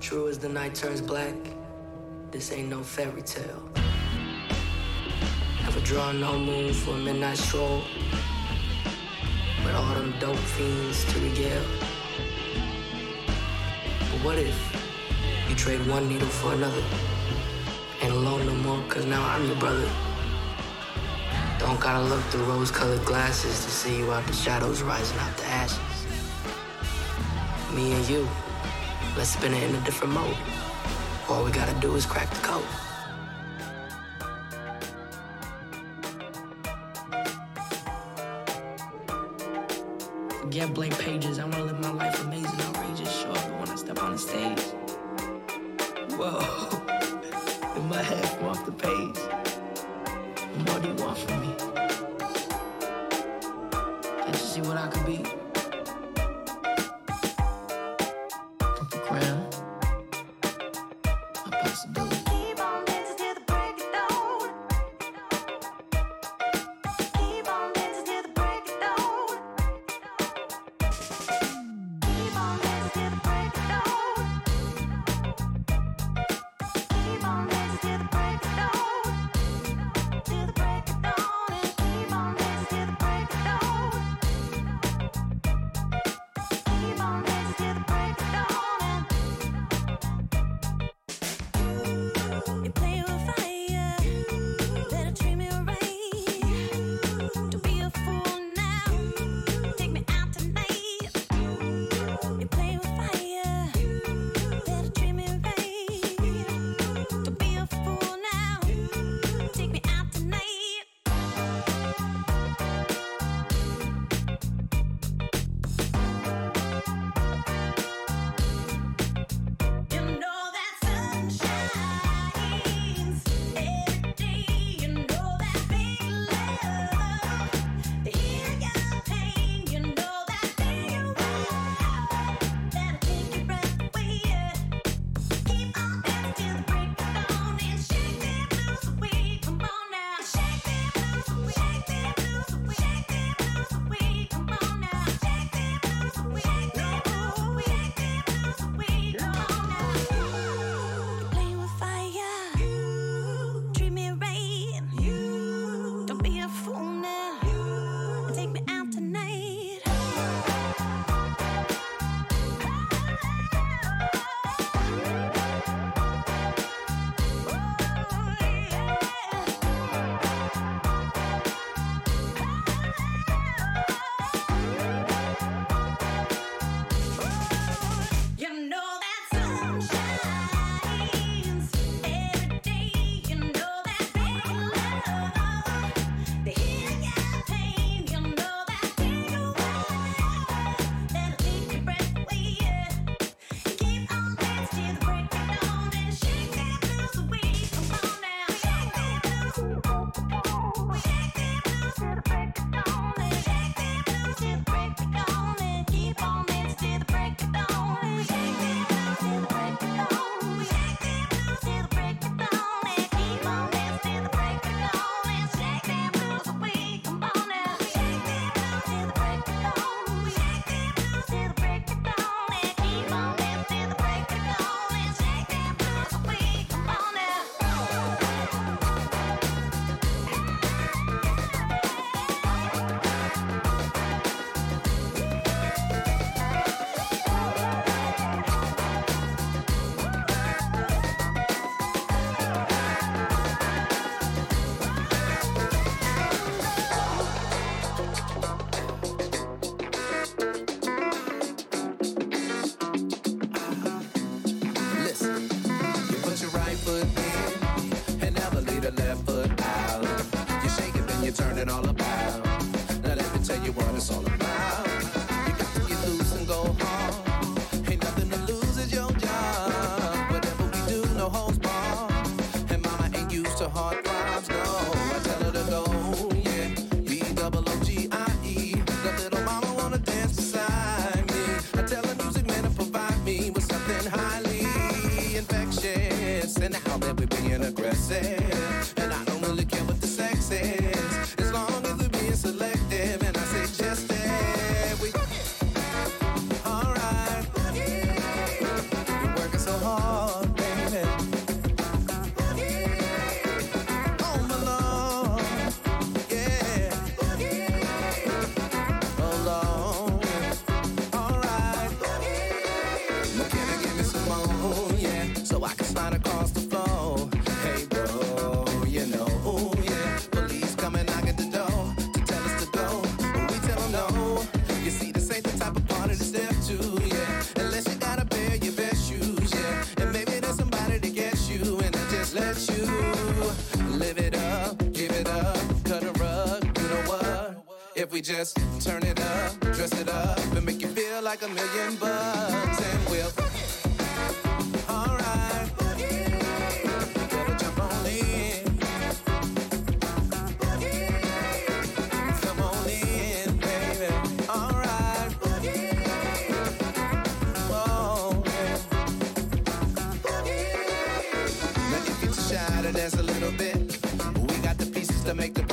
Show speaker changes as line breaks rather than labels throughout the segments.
True as the night turns black, this ain't no fairy tale. Never draw no moon for a midnight stroll. With all them dope fiends to regale. But what if you trade one needle for another? Ain't alone no more, cause now I'm your brother. Don't gotta look through rose colored glasses to see you out the shadows rising out the ashes. Me and you. Let's spin it in a different mode. All we gotta do is crack the code. Get blank pages.
I'm like a million bucks and we'll. Alright. Jump on in. Come on in, baby. Alright. Dance a little bit, we got the pieces to make the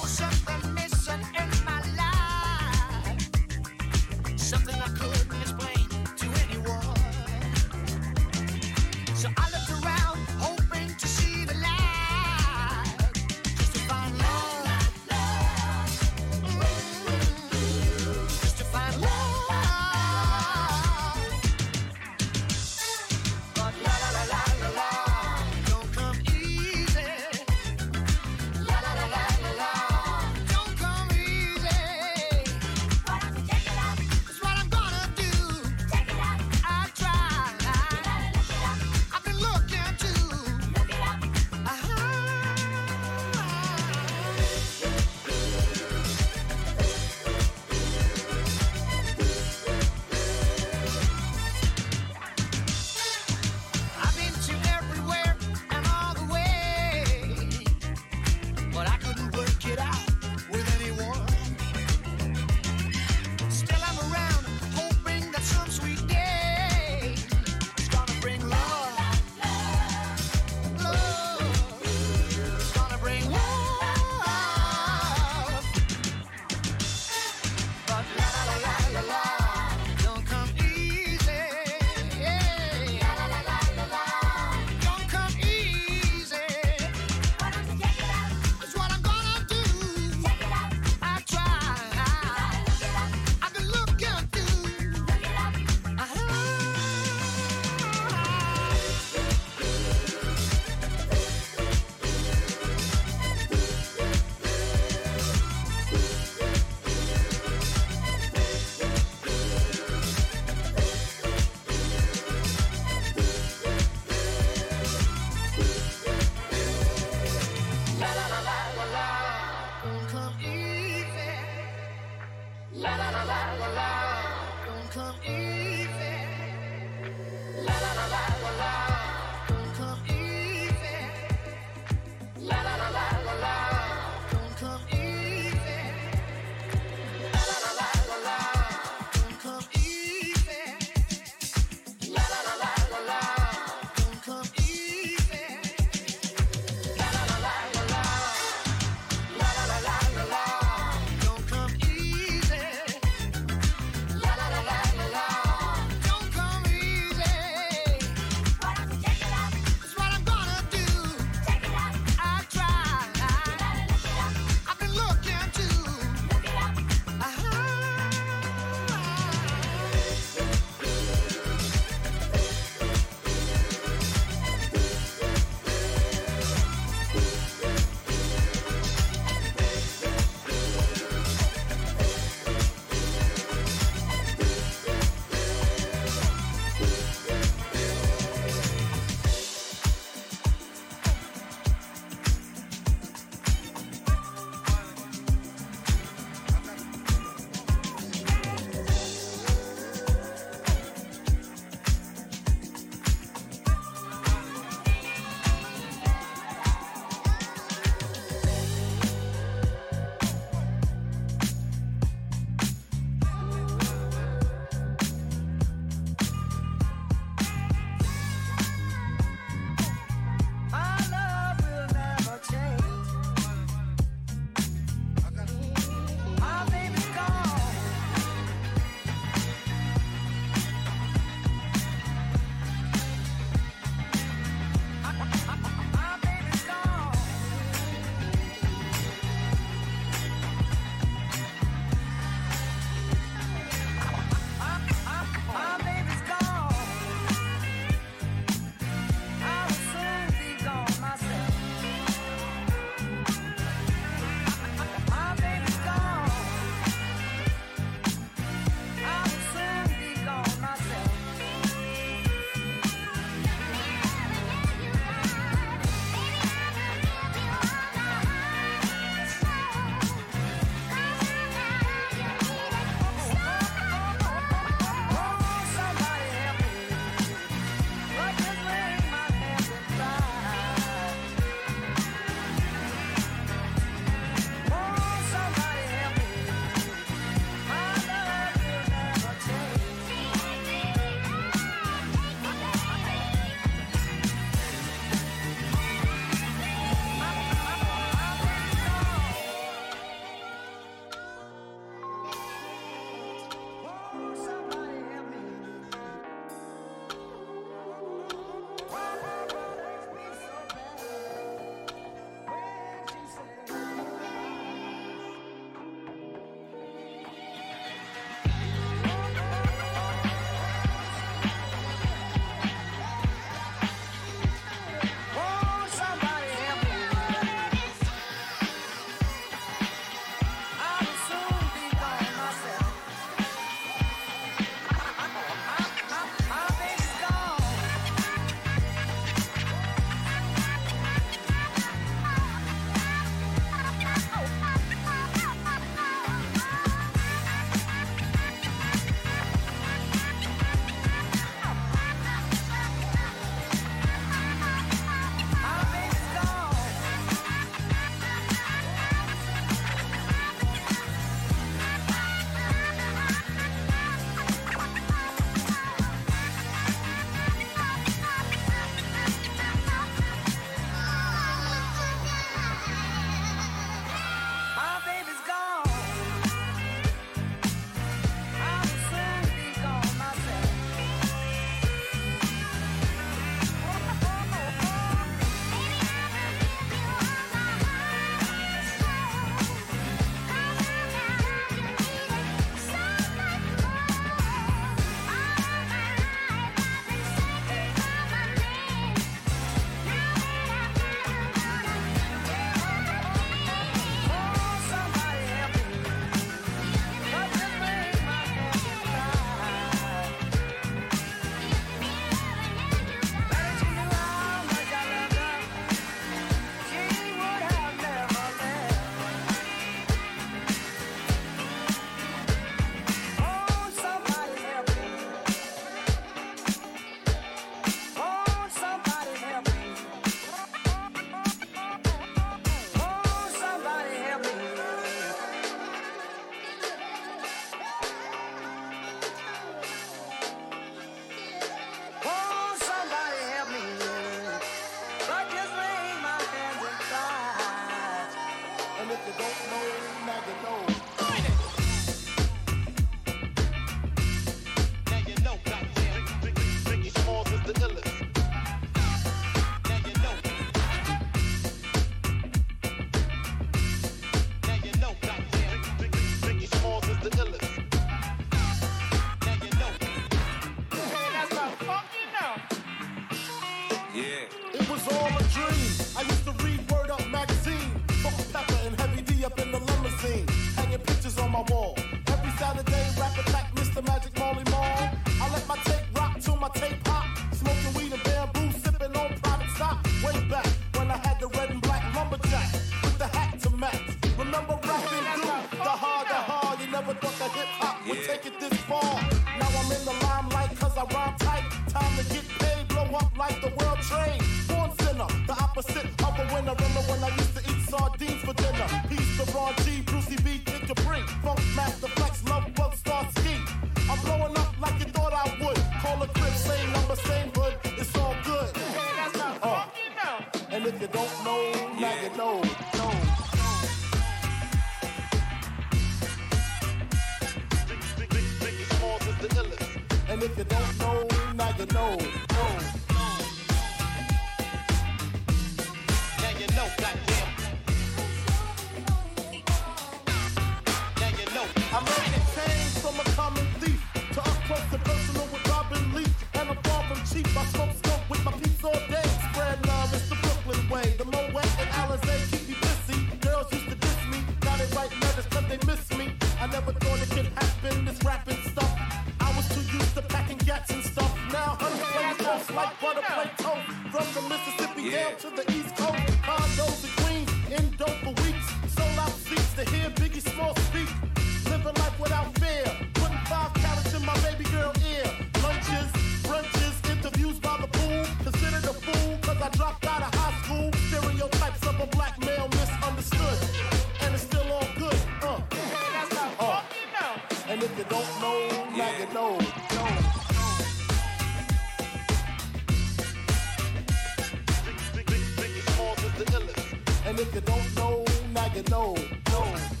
And
if you don't know, now you know, know.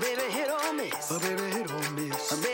baby
hit or miss. A baby hit or miss. A baby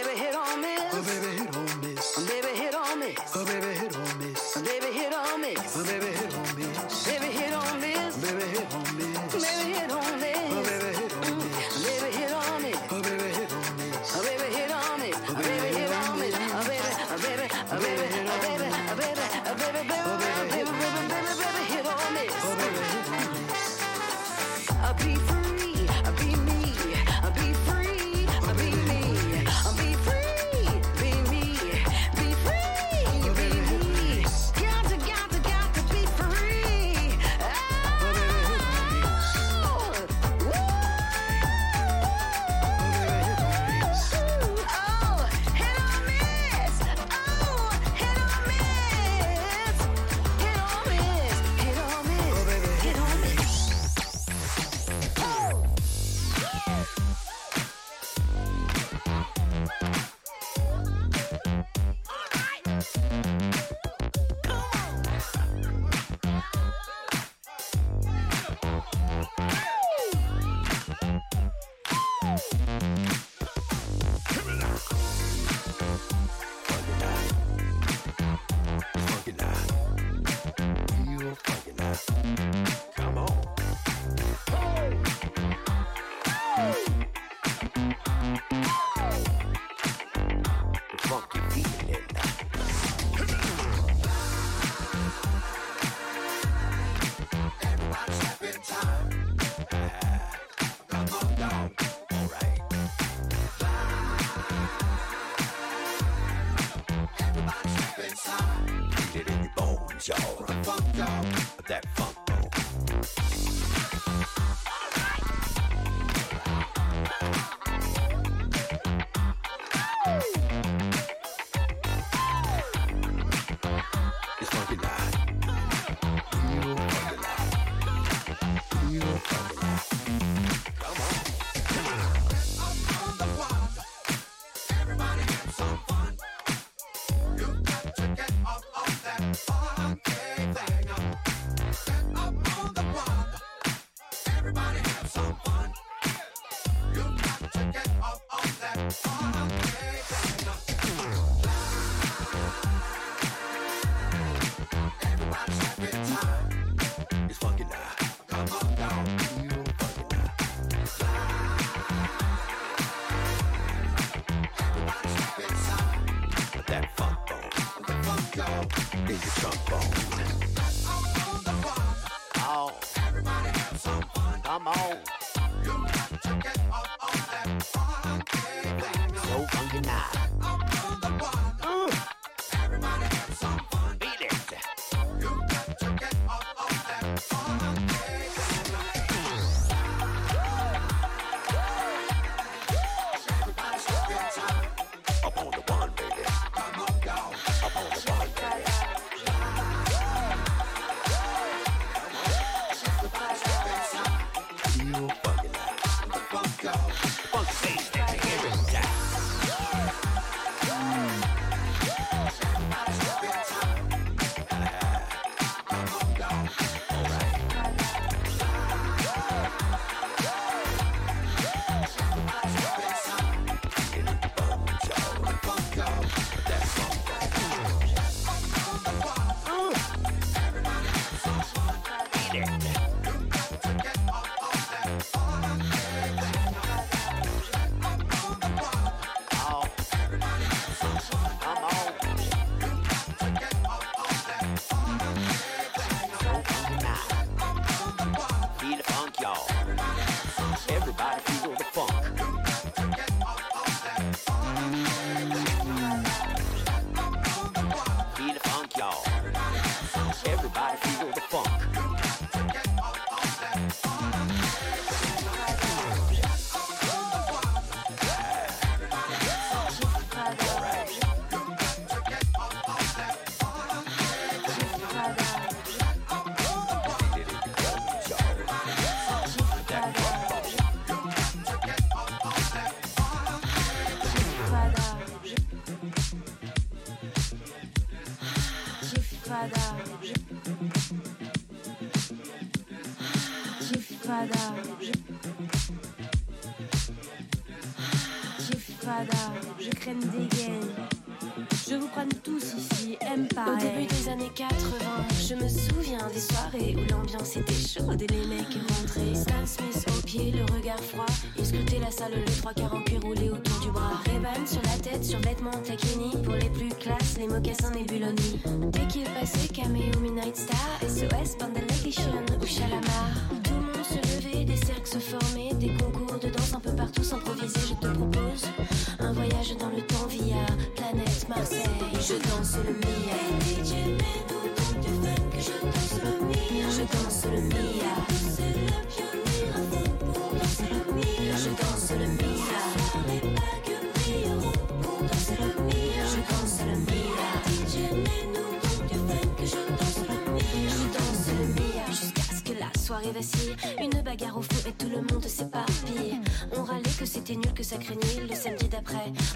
funky.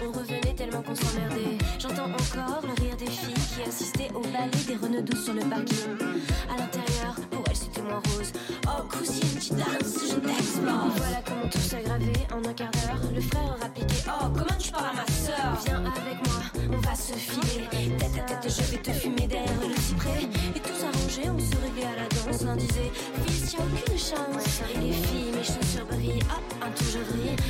On
revenait tellement qu'on s'emmerdait. J'entends encore le rire des filles qui assistaient au ballet des renauds sur le parking. À l'intérieur, c'était moins rose. Oh cousine, tu danses, je t'explose. Voilà comment tout s'aggravé en un quart d'heure. Le frère aura piqué. Oh, comment tu parles à ma soeur Viens avec moi, on va se filer. Tête à tête, je vais te fumer derrière le cyprès. Et tout s'arrangeait, on se réglait à la danse. L'un disait, fils, y'a aucune chance. Et les filles, mes chaussures brillent. Hop, un tour je.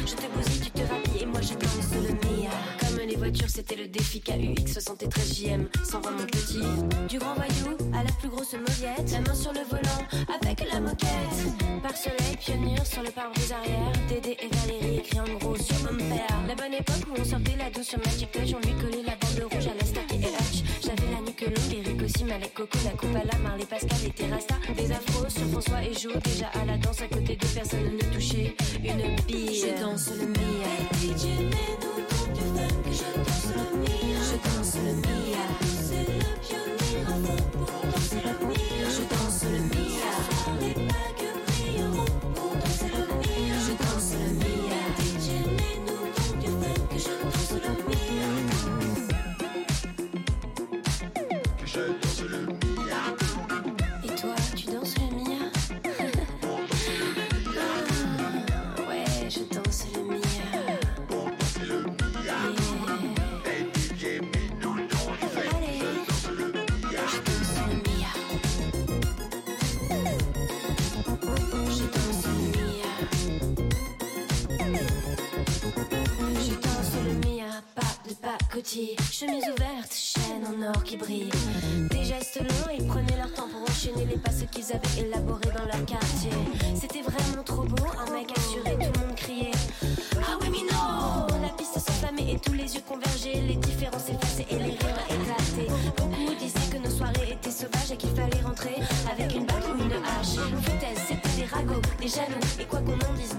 Je te bousille, tu te rhabilles. Et moi je danse le Mia les voitures c'était le défi KUX 73 JM, 120 mon petit. Du grand voyou à la plus grosse mauviette, la main sur le volant avec la moquette. Par soleil, pionnier sur le pare-brise arrière, Dédé et Valérie écrit en gros sur mon père. La bonne époque où on sortait la douce sur Magic Touch, on lui collait la bande rouge à la Starkey et Hutch. J'avais la nuque longue, Eric aussi, Malek
Coco, la coupe à la Marley Pascal et Terrasta. Des afros sur François et Jo, déjà à la danse à côté de personne ne touchait une bille. Je danse le mien. Je danse le mia, c'est le pionnier, un pour danser le mia. Je danse chemise ouverte, chaîne en or qui brille. Des gestes longs, ils prenaient leur temps pour enchaîner les pas qu'ils avaient élaborés dans leur quartier. C'était vraiment trop beau, un mec assuré, tout le monde criait. Ah oui, mais! La piste s'enflammait et tous les yeux convergeaient, les différences effacées et les rires éclataient. Beaucoup disaient que nos soirées étaient sauvages et qu'il fallait rentrer avec une bague ou une hache. Foutaise, c'était des ragots, des jaloux, et quoi qu'on en dise,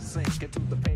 Sink into the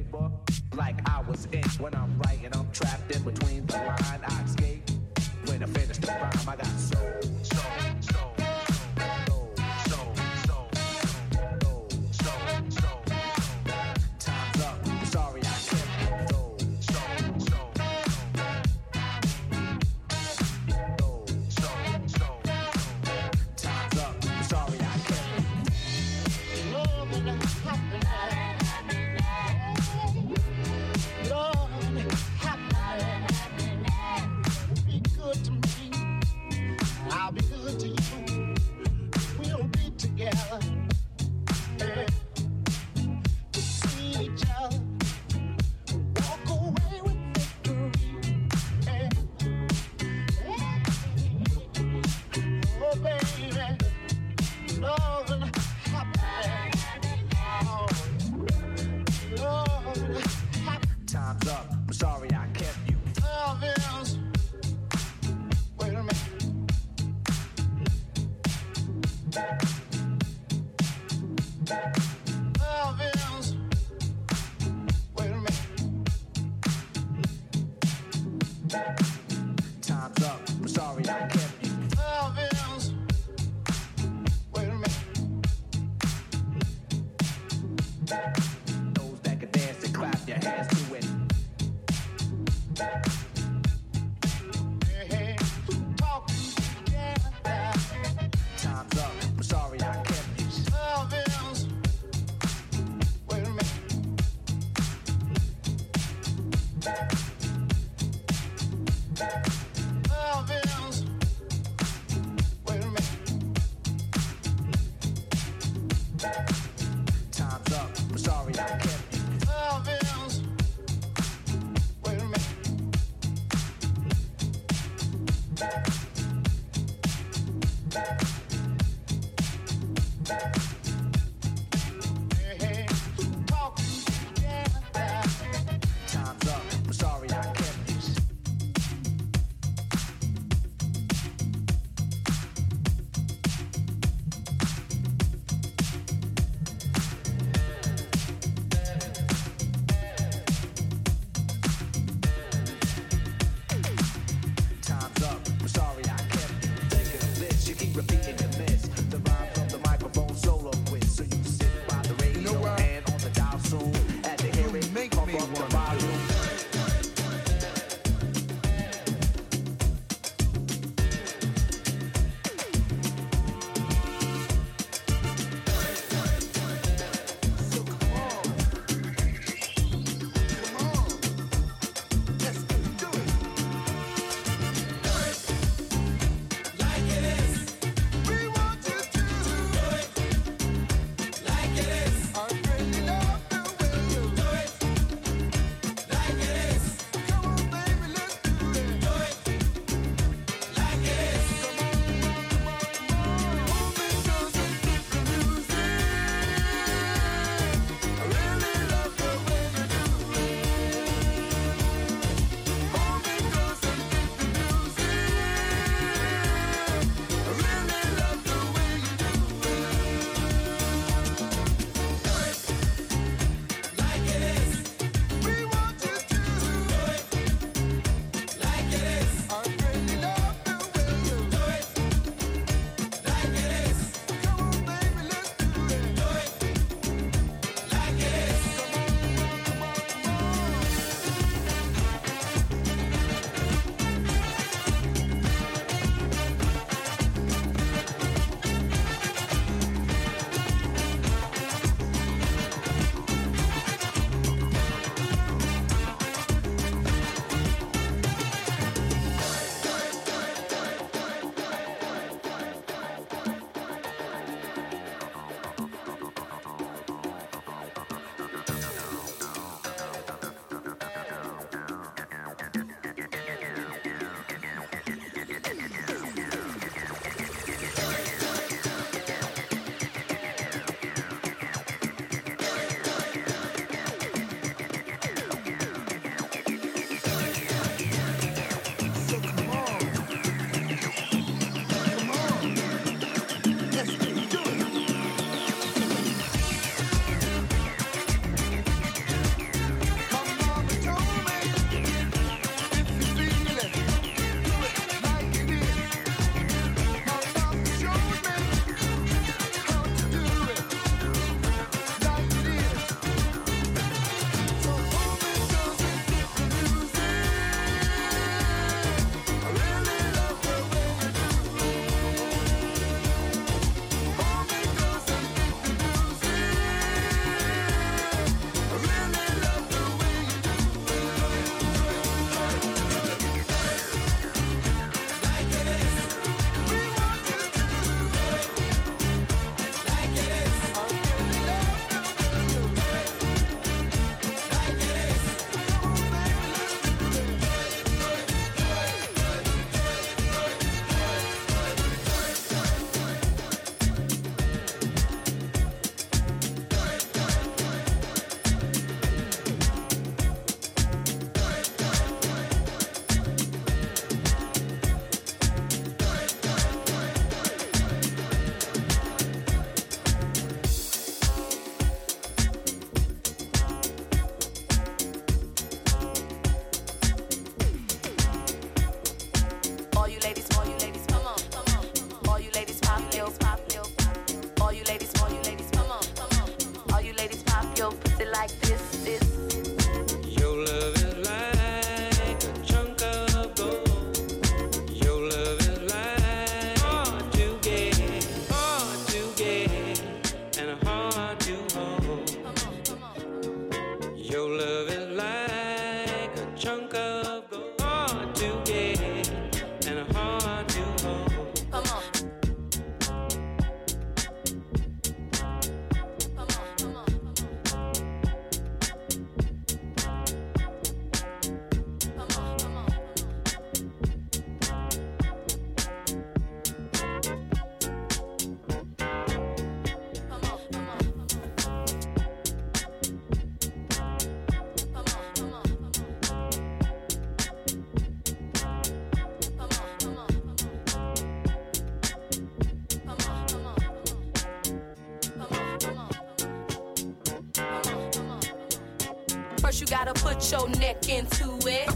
your
neck into it.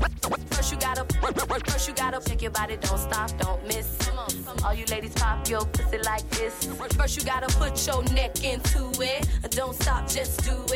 First you gotta, first you gotta check your body, don't stop, don't miss. All you ladies pop your pussy like this. First you gotta put your neck into it. Don't stop, just do it.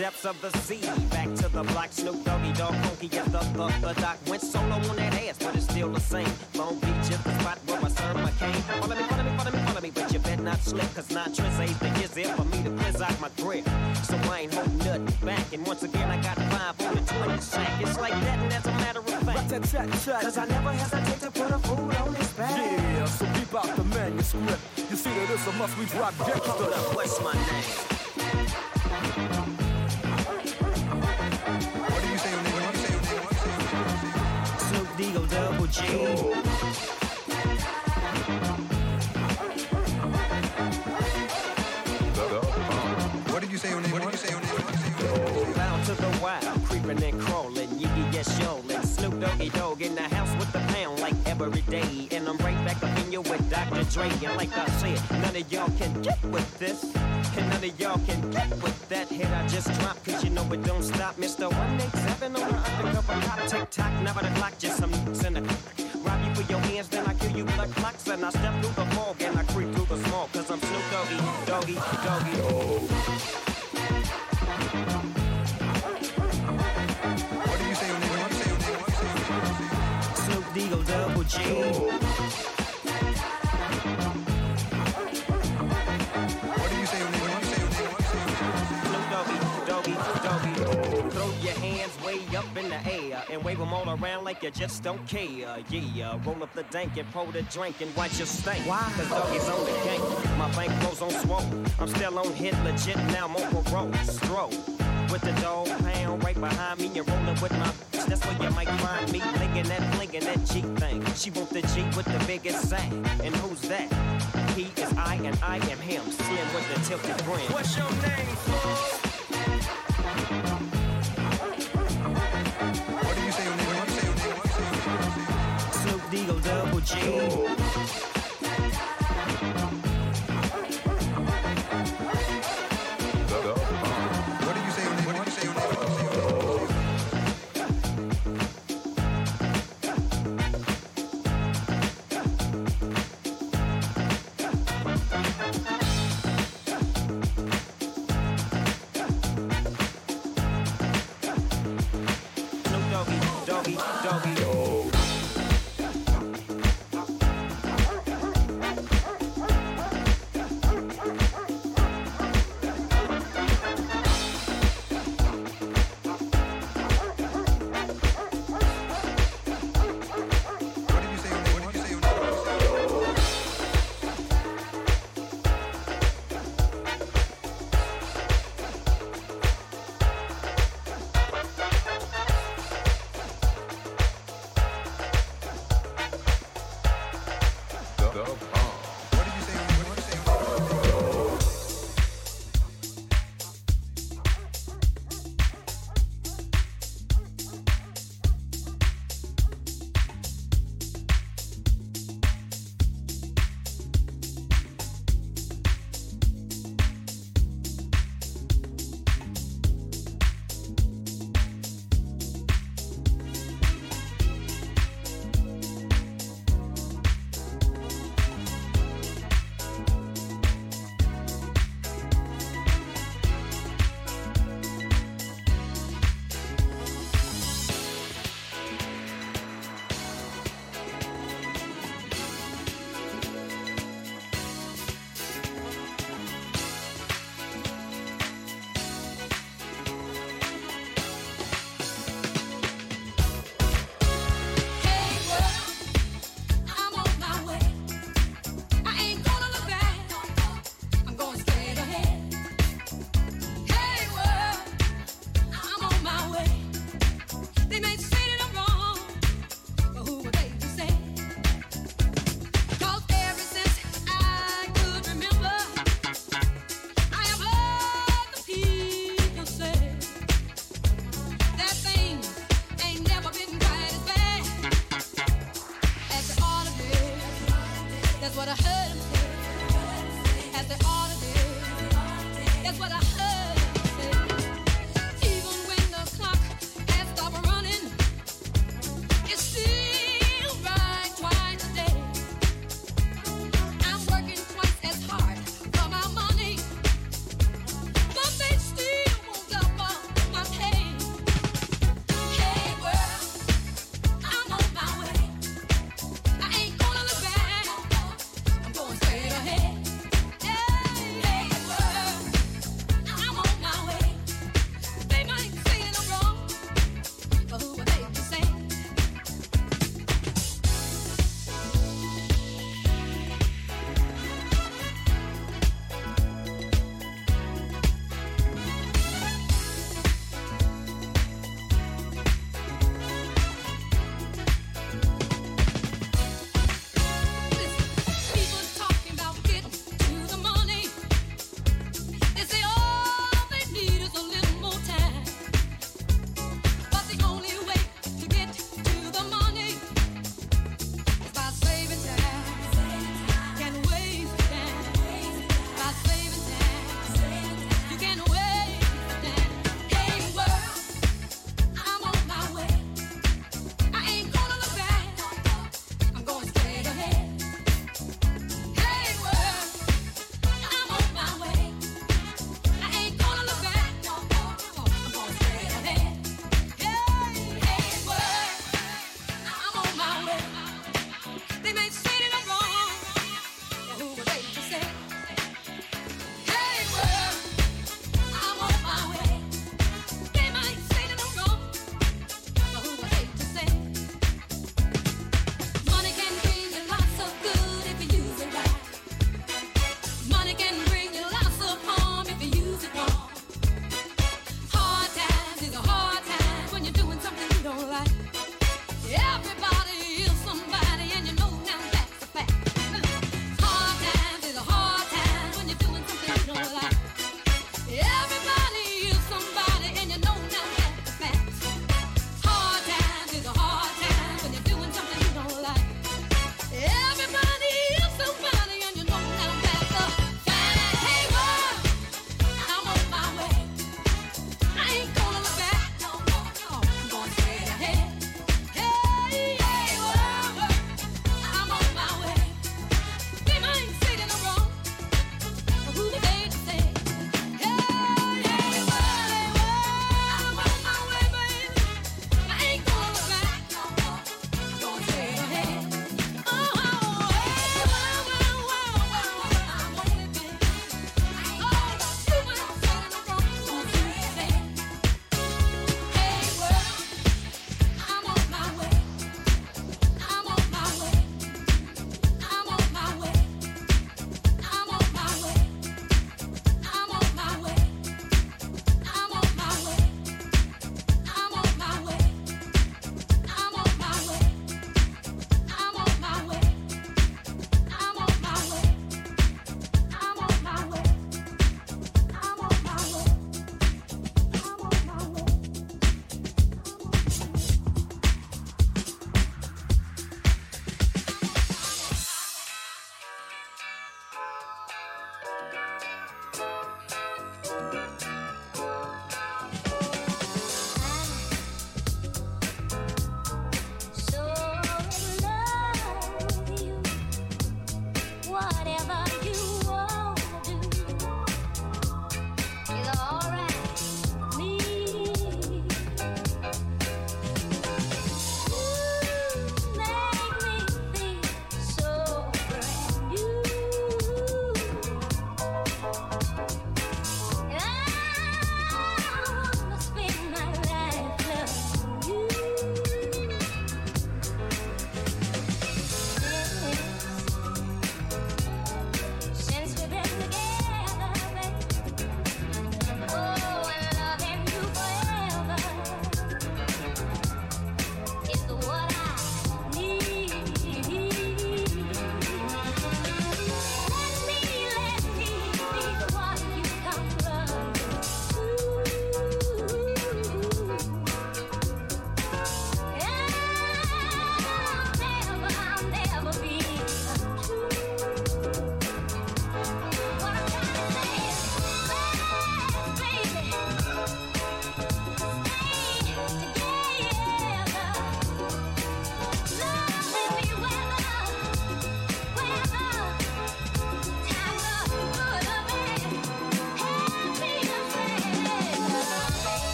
Depths of the sea. Back to the block, Snoop Doggy Dogg, funky as the, the, the doc. Went solo on that ass, but it's still the same. Long Beach is the spot where my cane. Follow me, follow me, follow me, follow me, but you better not slip, cause nine tricks ain't the years there for me to quiz out my grip. So I ain't holding nothing back, and once again I got five on the 20 sack. It's like that, and as a matter of fact, cause I never hesitate to put a fool on his back.
Yeah, so keep out the manuscript. You see that it's a must we drop gangster.
what's my name? Bound to the wild, creeping and crawling, yiggy yes. Snoop Doggy Dogg in the house with the pound like every day. And I'm right back up in you with Dr. Dre. And like I said, none of y'all can get with this. And none of y'all can get with that hit I just dropped. Cause you know it don't stop. Mr. 187 on the undercover cop. Tick tock, never the clock, just some in the you your hands, then I kill you with a clocks. Up in the air and wave them all around like you just don't care. Yeah, roll up the dank and pour the drink and watch your stink. Why? Cause Doggy's on the gang. My bank goes on swole. I'm still on hit legit, now I'm on parole. Stroll. With the dog pound right behind me and rolling with my bitch. That's where you might find me. Linking that, flinging that G thing. She want the G with the biggest sack. And who's that? He is I and I am him. Slim with the tilted brim. What's your name, fool?
Norte.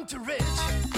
Funk Rich,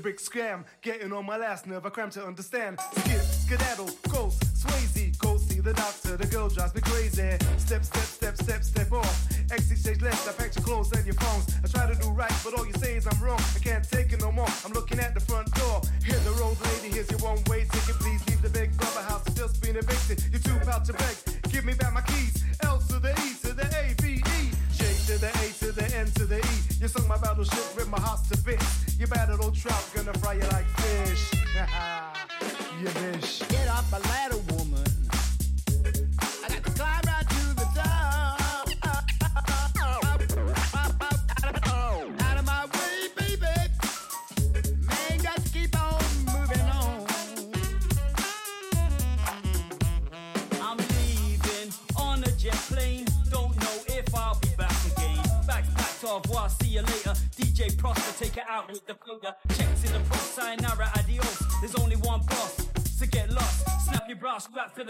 brick scam. Getting on my last nerve, I cram to understand. Skip, skedaddle, ghost, Swayze, go see the doctor. The girl drives me crazy. Step, step, step, step, step off. Exit stage left, I pack your clothes and your phones. I try to do right, but all you say is I'm wrong. I can't take it no more. I'm looking at the front door. Hear the road lady, here's your one way ticket. Please leave the big brother house, it's just been evicted. You're too proud to beg. Give me back my keys. L to the E to the A, B, E. J to the A to the N to the E. You sunk my battleship, trout, gonna fry you like fish.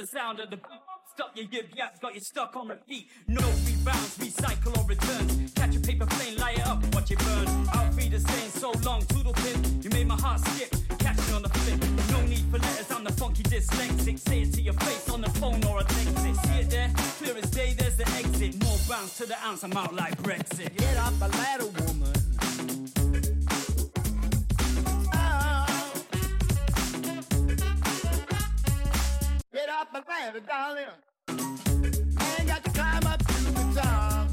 the
sound of the beat. Stop your yip yap, got you stuck on repeat. No rebounds, recycle or return. Catch a paper plane, light it up, watch it burn. I'll be the same so long, toodle pin. You made my heart skip, catch me on the flip. No need for letters, I'm the funky dyslexic. Say it to your face on the phone or a text it. See it there? Clear as day, there's the exit. More bounce to the ounce, I'm out like Brexit.
Get off my ladder, Get off my ladder, darling. Got to climb up to the top.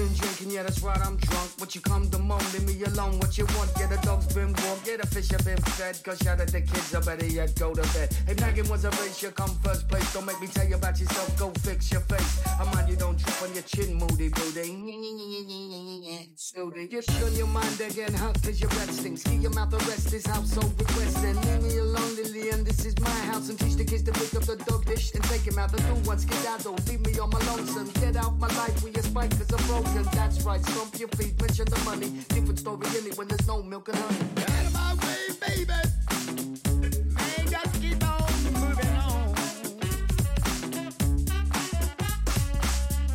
Been drinking, yeah, that's right, I'm drunk. What you come to moan, leave me alone. What you want, yeah, the dog's been warm, yeah, the fish have been fed. Cause shout out the kids, I better yet go to bed. Hey, nagging was a race, you come first place. Don't make me tell you about yourself, go fix your face. I mind you don't trip on your chin, moody booty. Snooty, you shun your mind again, huh? Cause your breath stinks. Keep your mouth arrest, this household requesting. Leave me alone, Lillian, this is my house. And teach the kids to pick up the dog dish and take him out the new ones, do one skedaddle. Leave me on my lonesome. Get out my life with your spike, cause I'm broken. That's right, stomp your feet, mention the money. Different story, in it when there's no milk and honey.
Out of my way, baby. Man, got to keep on moving on.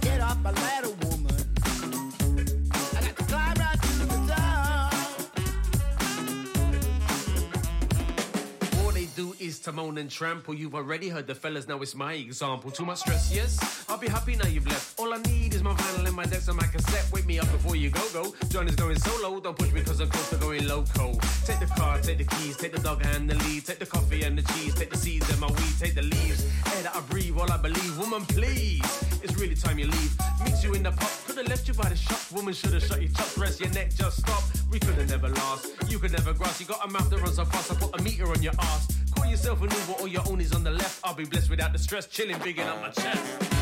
Get off my ladder, woman. I got to climb right to the top.
All they do is to moan and trample. You've already heard the fellas, now it's my example. Too much stress, yes? I'll be happy now you've left. All I need is my vinyl and my decks and my cassette. Wake me up before you go go. John is going solo, don't push me cause I'm close to going loco. Take the car, take the keys, take the dog and the lead. Take the coffee and the cheese, take the seeds and my weed, take the leaves. Air that I breathe, all I believe. Woman, please, it's really time you leave. Meet you in the pub, could have left you by the shop. Woman should have shut your chops, rest your neck, just stop. We could have never last. You could never grasp. You got a mouth that runs so fast, I put a meter on your ass. Call yourself an Uber or your own is on the left. I'll be blessed without the stress, chilling big in on my chest.